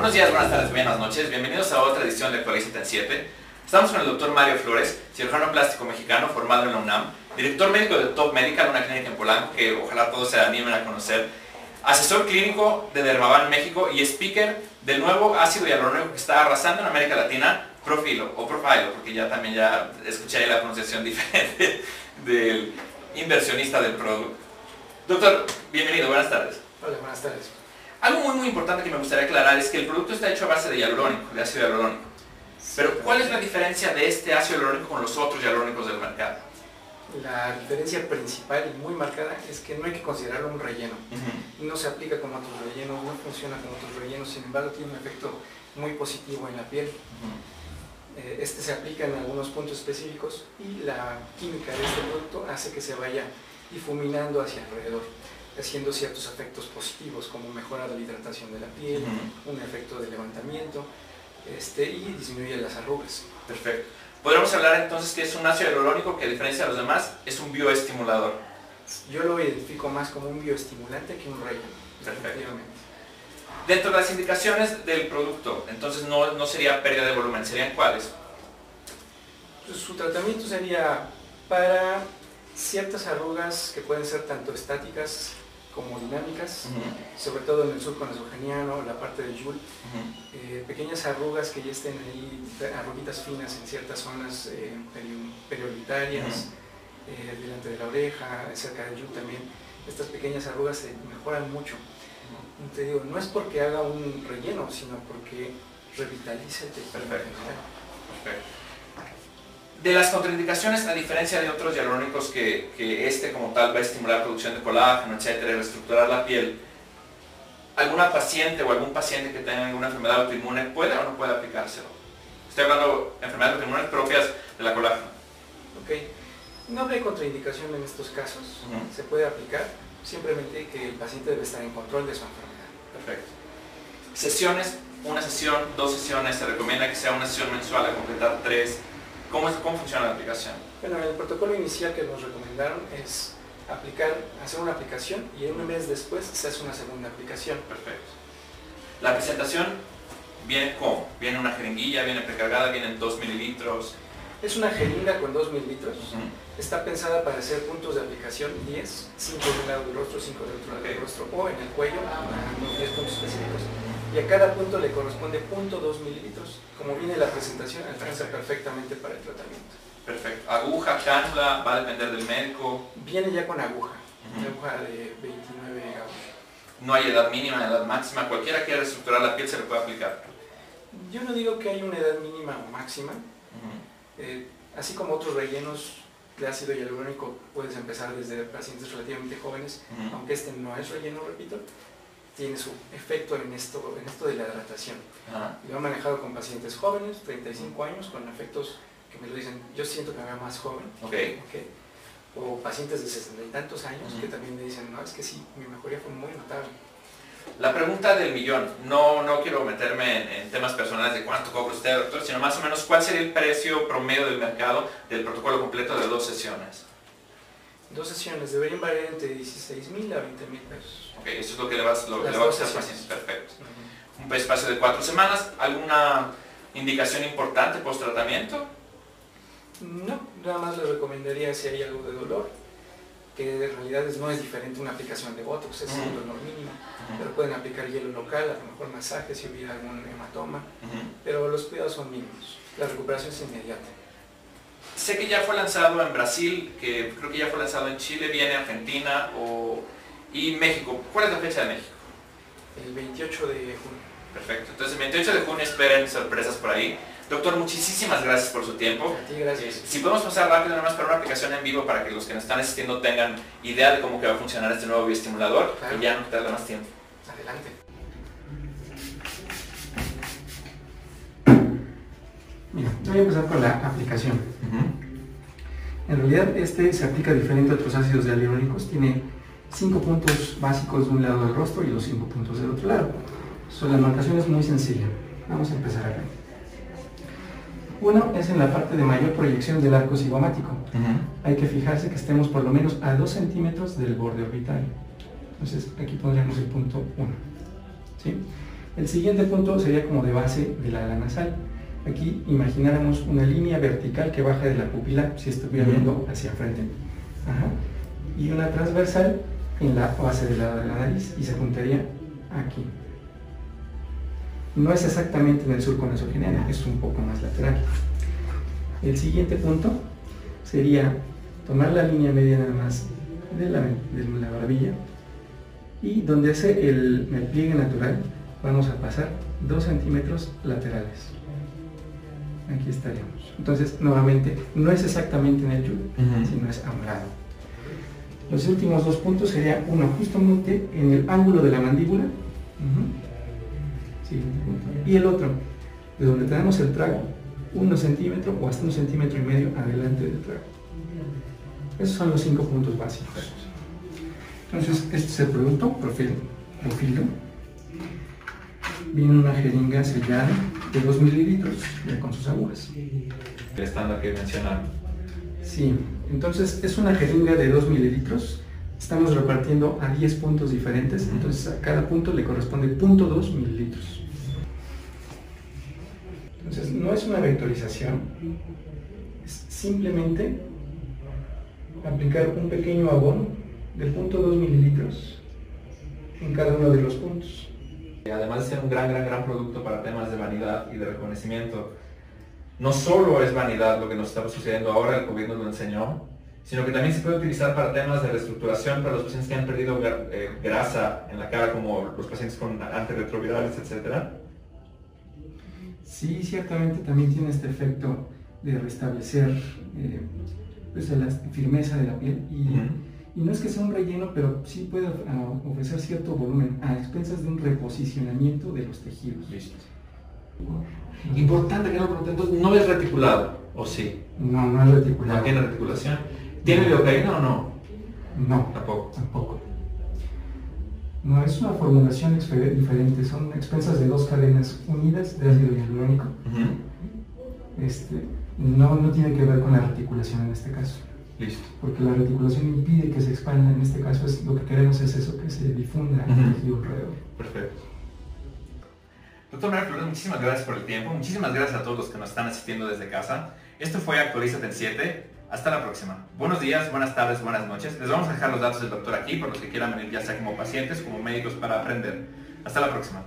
Buenos días, buenas tardes, buenas noches. Bienvenidos a otra edición de Actualízate en 7. Estamos con el doctor Mario Flores, cirujano plástico mexicano formado en la UNAM, director médico de Top Medical, una clínica en Polanco que ojalá todos se animen a conocer, asesor clínico de Dermavan México y speaker del nuevo ácido hialurónico que está arrasando en América Latina, Profilo o Profilo, porque ya también ya escuché ahí la pronunciación diferente del inversionista del producto. Doctor, bienvenido, buenas tardes. Hola, buenas tardes. Algo muy muy importante que me gustaría aclarar es que el producto está hecho a base de hialurónico, de ácido hialurónico. Pero ¿cuál es la diferencia de este ácido hialurónico con los otros hialurónicos del mercado? La diferencia principal y muy marcada es que no hay que considerarlo un relleno. No se aplica como otros rellenos, no funciona como otros rellenos, sin embargo tiene un efecto muy positivo en la piel. Eh, Este se aplica en algunos puntos específicos y la química de este producto hace que se vaya difuminando hacia alrededor, haciendo ciertos efectos positivos como mejora de la hidratación de la piel, un efecto de levantamiento este, y disminuye las arrugas. Perfecto. Podríamos hablar entonces que es un ácido hialurónico que a diferencia de los demás es un bioestimulador. Yo lo identifico más como un bioestimulante que un relleno. Perfecto. Dentro de las indicaciones del producto, entonces no, no sería pérdida de volumen, ¿serían cuáles? Pues, Su tratamiento sería para ciertas arrugas que pueden ser tanto estáticas como dinámicas, sobre todo en el surco nasogeniano, la parte del yul, eh, pequeñas arrugas que ya estén ahí, arruguitas finas en ciertas zonas eh, peri- periorbitarias, eh, delante de la oreja, cerca del yul también. Estas pequeñas arrugas se mejoran mucho. Te digo, no es porque haga un relleno, sino porque revitaliza el tejido. Perfecto. Perfecto. De las contraindicaciones, a diferencia de otros hialurónicos que, que este como tal va a estimular la producción de colágeno, etcétera, y reestructurar la piel, ¿alguna paciente o algún paciente que tenga alguna enfermedad autoinmune puede o no puede aplicárselo? Estoy hablando de enfermedades autoinmunes propias de la colágeno. Ok. No hay contraindicación en estos casos. Se puede aplicar, simplemente que el paciente debe estar en control de su enfermedad. Perfecto. Sesiones, una sesión, dos sesiones, se recomienda que sea una sesión mensual a completar tres. ¿Cómo, es- cómo funciona la aplicación? Bueno, el protocolo inicial que nos recomendaron es aplicar, hacer una aplicación y un mes después se hace una segunda aplicación. Perfecto. La presentación viene cómo? Viene una jeringuilla, viene precargada, vienen 2 mililitros. Es una jeringa con 2 mililitros. Está pensada para hacer puntos de aplicación 10, 5 de un lado del rostro, 5 del otro lado del rostro o en el cuello, unos 10 puntos específicos. Y a cada punto le corresponde punto 2 mililitros. Como viene la presentación, alcanza perfectamente para el tratamiento. Perfecto. Aguja, cánula, va a depender del médico. Viene ya con aguja, una aguja de 29 gauss. No hay edad mínima, edad máxima. Cualquiera quiera reestructurar la piel se le puede aplicar. Yo no digo que hay una edad mínima o máxima, eh, así como otros rellenos de ácido hialurónico puedes empezar desde pacientes relativamente jóvenes, aunque este no es relleno, repito, tiene su efecto en esto, en esto de la hidratación. Ajá. Lo he manejado con pacientes jóvenes, 35 años, con efectos que me lo dicen, yo siento que me veo más joven, Ok. ¿ok? o pacientes de sesenta y tantos años que también me dicen, no, es que sí, mi mejoría fue muy notable. La pregunta del millón. No, no quiero meterme en, en temas personales de cuánto cobra usted, doctor, sino más o menos cuál sería el precio promedio del mercado del protocolo completo de dos sesiones. Dos sesiones deberían variar entre 16 mil a 20 mil pesos. Ok, eso es lo que le vas, lo le va a dos costar al sesiones. paciente. Perfecto. Un espacio de cuatro semanas. ¿Alguna indicación importante post tratamiento? No, nada más les recomendaría si hay algo de dolor, que en realidad no es diferente una aplicación de Botox, es un dolor mínimo, pero pueden aplicar hielo local, a lo mejor masaje si hubiera algún hematoma, pero los cuidados son mínimos, la recuperación es inmediata. Sé que ya fue lanzado en Brasil, que creo que ya fue lanzado en Chile, viene Argentina o, y México. ¿Cuál es la fecha de México? El 28 de junio. Perfecto. Entonces el 28 de junio esperen sorpresas por ahí. Doctor, muchísimas gracias por su tiempo. A ti, gracias. Eh, Si podemos pasar rápido nada más para una aplicación en vivo para que los que nos están asistiendo tengan idea de cómo que va a funcionar este nuevo bioestimulador Claro. y ya no tarda más tiempo. Adelante. Mira, voy a empezar con la aplicación. En realidad este se aplica diferente a otros ácidos hialurónicos, tiene cinco puntos básicos de un lado del rostro y los cinco puntos del otro lado. So, la marcación es muy sencilla. Vamos a empezar acá. Uno es en la parte de mayor proyección del arco cigomático. Hay que fijarse que estemos por lo menos a 2 centímetros del borde orbital. Entonces aquí pondríamos el punto 1. ¿sí? El siguiente punto sería como de base de la ala nasal. Aquí imagináramos una línea vertical que baja de la pupila si estuviera viendo hacia enfrente. Y una transversal en la base de la, de la nariz y se juntaría aquí. No es exactamente en el surco nasogeniano, es un poco más lateral. El siguiente punto sería tomar la línea media nada más de la, de la barbilla y donde hace el, el, pliegue natural vamos a pasar 2 centímetros laterales. Aquí estaríamos. Entonces, nuevamente, no es exactamente en el yugo, sino es a un lado. Los últimos dos puntos sería uno justamente en el ángulo de la mandíbula y el otro, de donde tenemos el trago, uno centímetro o hasta un centímetro y medio adelante del trago. Esos son los cinco puntos básicos. Entonces, este es el producto, profil, profilo. Viene una jeringa sellada de 2 mililitros, con sus agujas. El estándar que mencionaron. Sí, entonces es una jeringa de 2 mililitros. Estamos repartiendo a 10 puntos diferentes, entonces a cada punto le corresponde 0.2 mililitros. Entonces no es una vectorización, es simplemente aplicar un pequeño abono de 0.2 mililitros en cada uno de los puntos. Además de ser un gran, gran, gran producto para temas de vanidad y de reconocimiento, no solo es vanidad lo que nos está sucediendo ahora, el gobierno lo enseñó, sino que también se puede utilizar para temas de reestructuración para los pacientes que han perdido eh, grasa en la cara, como los pacientes con antirretrovirales, etc. Sí, ciertamente también tiene este efecto de restablecer eh, pues, la firmeza de la piel y, y, no es que sea un relleno, pero sí puede ah, ofrecer cierto volumen a expensas de un reposicionamiento de los tejidos. Listo. Importante que no entonces no es reticulado, ¿o sí? No, no es reticulado. ¿No tiene reticulación? ¿Tiene lidocaína o no? No. Tampoco. Tampoco. No, es una formulación diferente, son expensas de dos cadenas unidas de ácido hialurónico. este, no, no tiene que ver con la reticulación en este caso. Listo. Porque la reticulación impide que se expanda, en este caso es, lo que queremos es eso, que se difunda el tejido alrededor. Perfecto. Doctor Mario Flores, muchísimas gracias por el tiempo, muchísimas gracias a todos los que nos están asistiendo desde casa. Esto fue Actualízate en 7. Hasta la próxima. Buenos días, buenas tardes, buenas noches. Les vamos a dejar los datos del doctor aquí por los que quieran venir ya sea como pacientes, como médicos para aprender. Hasta la próxima.